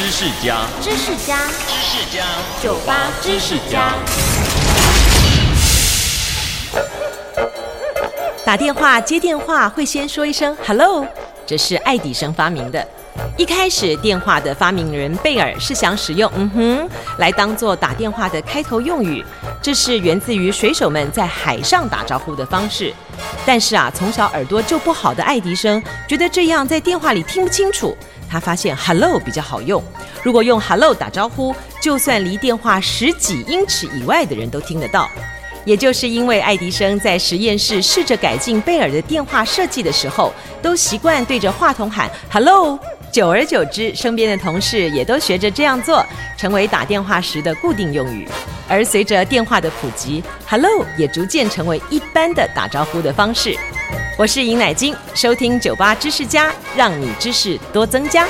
知识家，知识家，知识家，酒吧知识家。打电话接电话会先说一声 “hello”，这是爱迪生发明的。一开始，电话的发明人贝尔是想使用“嗯哼”来当做打电话的开头用语，这是源自于水手们在海上打招呼的方式。但是啊，从小耳朵就不好的爱迪生觉得这样在电话里听不清楚，他发现 “hello” 比较好用。如果用 “hello” 打招呼，就算离电话十几英尺以外的人都听得到。也就是因为爱迪生在实验室试着改进贝尔的电话设计的时候，都习惯对着话筒喊 “hello”，久而久之，身边的同事也都学着这样做，成为打电话时的固定用语。而随着电话的普及，“hello” 也逐渐成为一般的打招呼的方式。我是尹乃金，收听酒吧知识家，让你知识多增加。